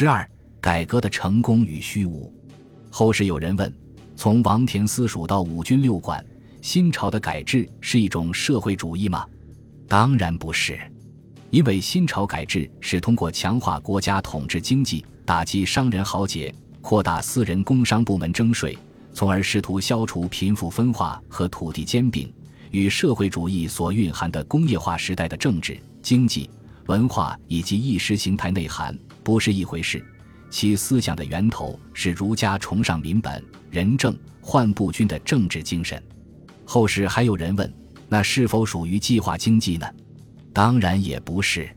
十二、改革的成功与虚无。后世有人问：从王田私塾到五军六馆，新朝的改制是一种社会主义吗？当然不是，因为新朝改制是通过强化国家统治经济，打击商人豪杰，扩大私人工商部门征税，从而试图消除贫富分化和土地兼并，与社会主义所蕴含的工业化时代的政治、经济、文化以及意识形态内涵不是一回事。其思想的源头是儒家崇尚民本、仁政、患不均的政治精神。后世还有人问。那是否属于计划经济呢？当然也不是。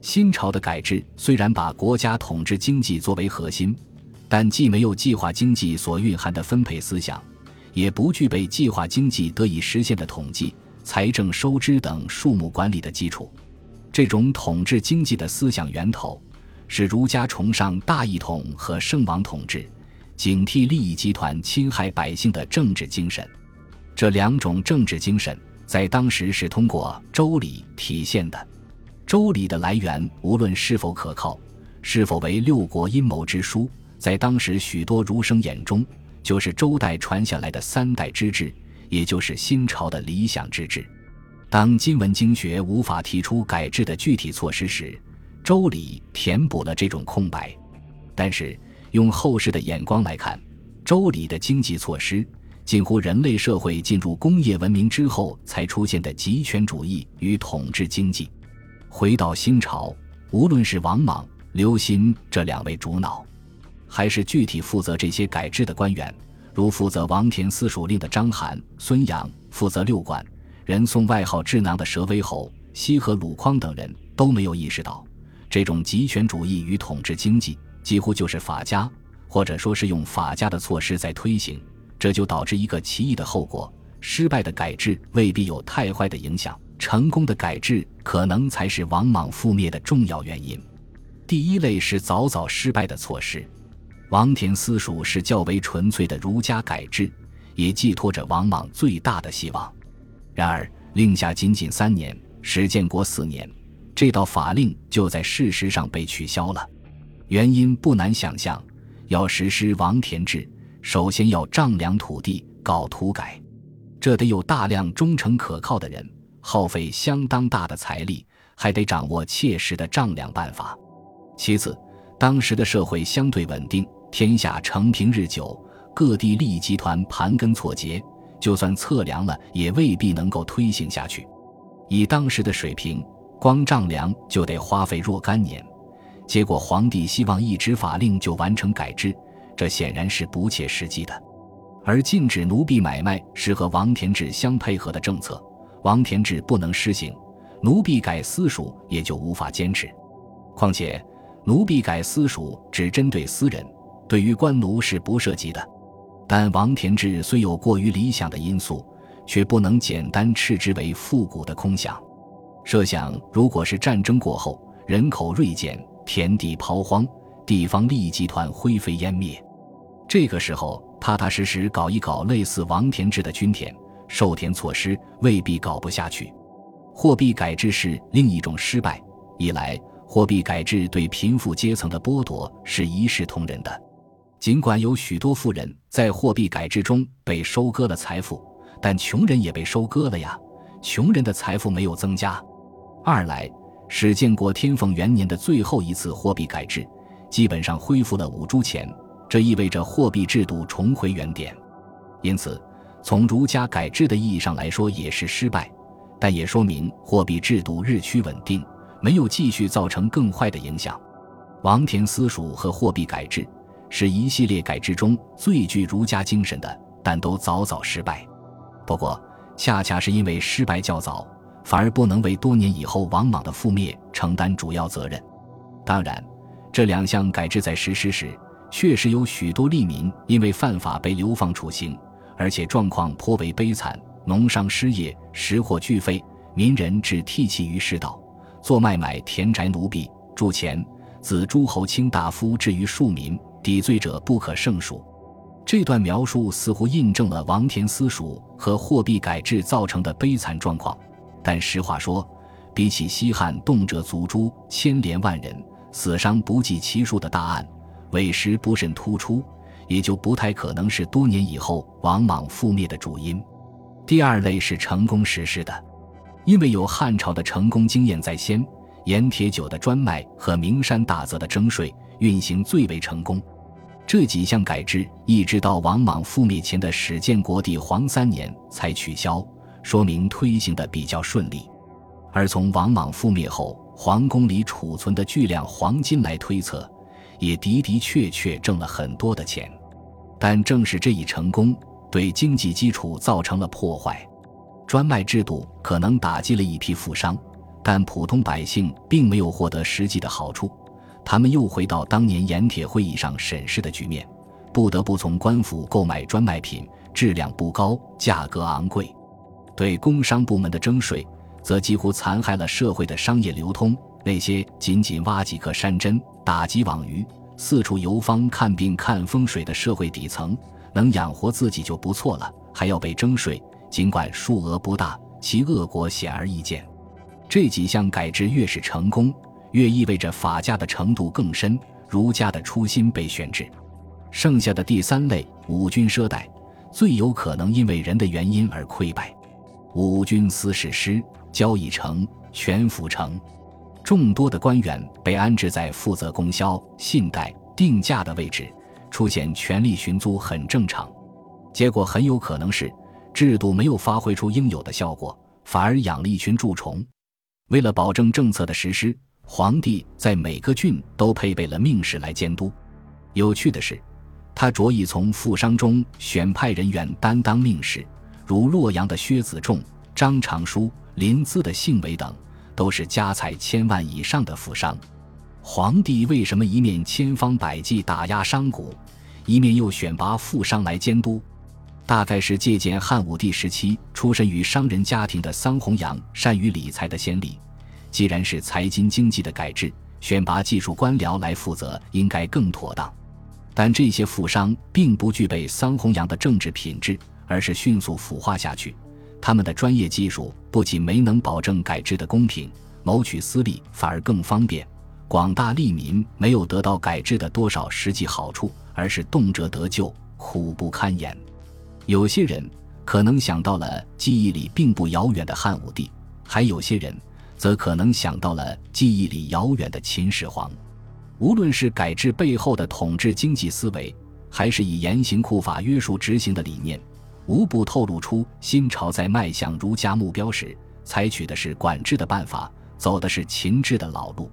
新朝的改制虽然把国家统治经济作为核心，但既没有计划经济所蕴含的分配思想，也不具备计划经济得以实现的统计、财政收支等数目管理的基础。这种统治经济的思想源头是儒家崇尚大一统和圣王统治，警惕利益集团侵害百姓的政治精神。这两种政治精神。在当时是通过《周礼》体现的，《周礼》的来源无论是否可靠，是否为六国阴谋之书，在当时许多儒生眼中，就是周代传下来的三代之治，也就是新朝的理想之治。当今文经学无法提出改制的具体措施时，《周礼》填补了这种空白。但是，用后世的眼光来看，《周礼》的经济措施。近乎人类社会进入工业文明之后才出现的极权主义与统治经济。回到新朝，无论是王莽、刘歆这两位主脑，还是具体负责这些改制的官员，如负责王田私属令的章邯、孙杨，负责六管人送外号“智囊”的蛇威侯、西河鲁匡等人，都没有意识到，这种集权主义与统治经济几乎就是法家，或者说是用法家的措施在推行。这就导致一个奇异的后果：失败的改制未必有太坏的影响，成功的改制可能才是王莽覆灭的重要原因。第一类是早早失败的措施，王田私塾是较为纯粹的儒家改制，也寄托着王莽最大的希望。然而，令下仅仅三年，史建国四年，这道法令就在事实上被取消了。原因不难想象，要实施王田制。首先要丈量土地，搞土改，这得有大量忠诚可靠的人，耗费相当大的财力，还得掌握切实的丈量办法。其次，当时的社会相对稳定，天下承平日久，各地利益集团盘根错节，就算测量了，也未必能够推行下去。以当时的水平，光丈量就得花费若干年。结果，皇帝希望一纸法令就完成改制。这显然是不切实际的，而禁止奴婢买卖是和王田制相配合的政策，王田制不能施行，奴婢改私塾也就无法坚持。况且，奴婢改私塾只针对私人，对于官奴是不涉及的。但王田制虽有过于理想的因素，却不能简单斥之为复古的空想。设想，如果是战争过后，人口锐减，田地抛荒，地方利益集团灰飞烟灭。这个时候，踏踏实实搞一搞类似王田制的均田授田措施，未必搞不下去。货币改制是另一种失败。一来，货币改制对贫富阶层的剥夺是一视同仁的，尽管有许多富人在货币改制中被收割了财富，但穷人也被收割了呀，穷人的财富没有增加。二来，史建国天凤元年的最后一次货币改制，基本上恢复了五铢钱。这意味着货币制度重回原点，因此，从儒家改制的意义上来说也是失败，但也说明货币制度日趋稳定，没有继续造成更坏的影响。王田私塾和货币改制是一系列改制中最具儒家精神的，但都早早失败。不过，恰恰是因为失败较早，反而不能为多年以后王莽的覆灭承担主要责任。当然，这两项改制在实施时。确实有许多利民因为犯法被流放处刑，而且状况颇为悲惨，农商失业，食货俱废，民人只涕泣于世道，做卖买田宅奴婢铸钱，自诸侯卿大夫至于庶民，抵罪者不可胜数。这段描述似乎印证了王田私塾和货币改制造成的悲惨状况，但实话说，比起西汉动辄族诛千连万人。死伤不计其数的大案，委实不甚突出，也就不太可能是多年以后王莽覆灭的主因。第二类是成功实施的，因为有汉朝的成功经验在先，盐铁酒的专卖和名山大泽的征税运行最为成功。这几项改制一直到王莽覆灭前的始建国帝黄三年才取消，说明推行的比较顺利。而从王莽覆灭后皇宫里储存的巨量黄金来推测，也的的确确挣了很多的钱。但正是这一成功，对经济基础造成了破坏。专卖制度可能打击了一批富商，但普通百姓并没有获得实际的好处。他们又回到当年盐铁会议上审视的局面，不得不从官府购买专卖品，质量不高，价格昂贵。对工商部门的征税，则几乎残害了社会的商业流通。那些仅仅挖几颗山珍、打几网鱼、四处游方看病看风水的社会底层，能养活自己就不错了，还要被征税，尽管数额不大，其恶果显而易见。这几项改制越是成功。越意味着法家的程度更深，儒家的初心被选制。剩下的第三类五军赊贷，最有可能因为人的原因而溃败。五军司使师交易城全府城，众多的官员被安置在负责供销、信贷、定价的位置，出现权力寻租很正常。结果很有可能是制度没有发挥出应有的效果，反而养了一群蛀虫。为了保证政策的实施。皇帝在每个郡都配备了命使来监督。有趣的是，他着意从富商中选派人员担当命使，如洛阳的薛子仲、张长书、临淄的幸伟等，都是家财千万以上的富商。皇帝为什么一面千方百计打压商贾，一面又选拔富商来监督？大概是借鉴汉武帝时期出身于商人家庭的桑弘羊善于理财的先例。既然是财经经济的改制，选拔技术官僚来负责应该更妥当。但这些富商并不具备桑弘羊的政治品质，而是迅速腐化下去。他们的专业技术不仅没能保证改制的公平，谋取私利反而更方便。广大利民没有得到改制的多少实际好处，而是动辄得咎，苦不堪言。有些人可能想到了记忆里并不遥远的汉武帝，还有些人。则可能想到了记忆里遥远的秦始皇。无论是改制背后的统治经济思维，还是以严刑酷法约束执行的理念，无不透露出新朝在迈向儒家目标时，采取的是管制的办法，走的是秦制的老路。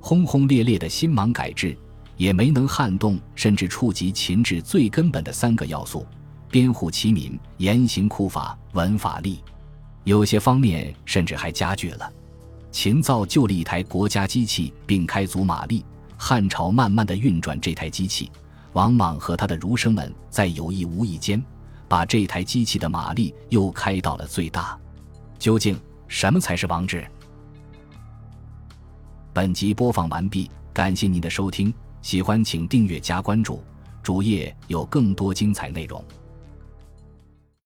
轰轰烈烈的新莽改制，也没能撼动甚至触及秦制最根本的三个要素：编户齐民、严刑酷法、文法吏。有些方面甚至还加剧了。秦造就了一台国家机器，并开足马力。汉朝慢慢的运转这台机器，王莽和他的儒生们在有意无意间，把这台机器的马力又开到了最大。究竟什么才是王制？本集播放完毕，感谢您的收听，喜欢请订阅加关注，主页有更多精彩内容。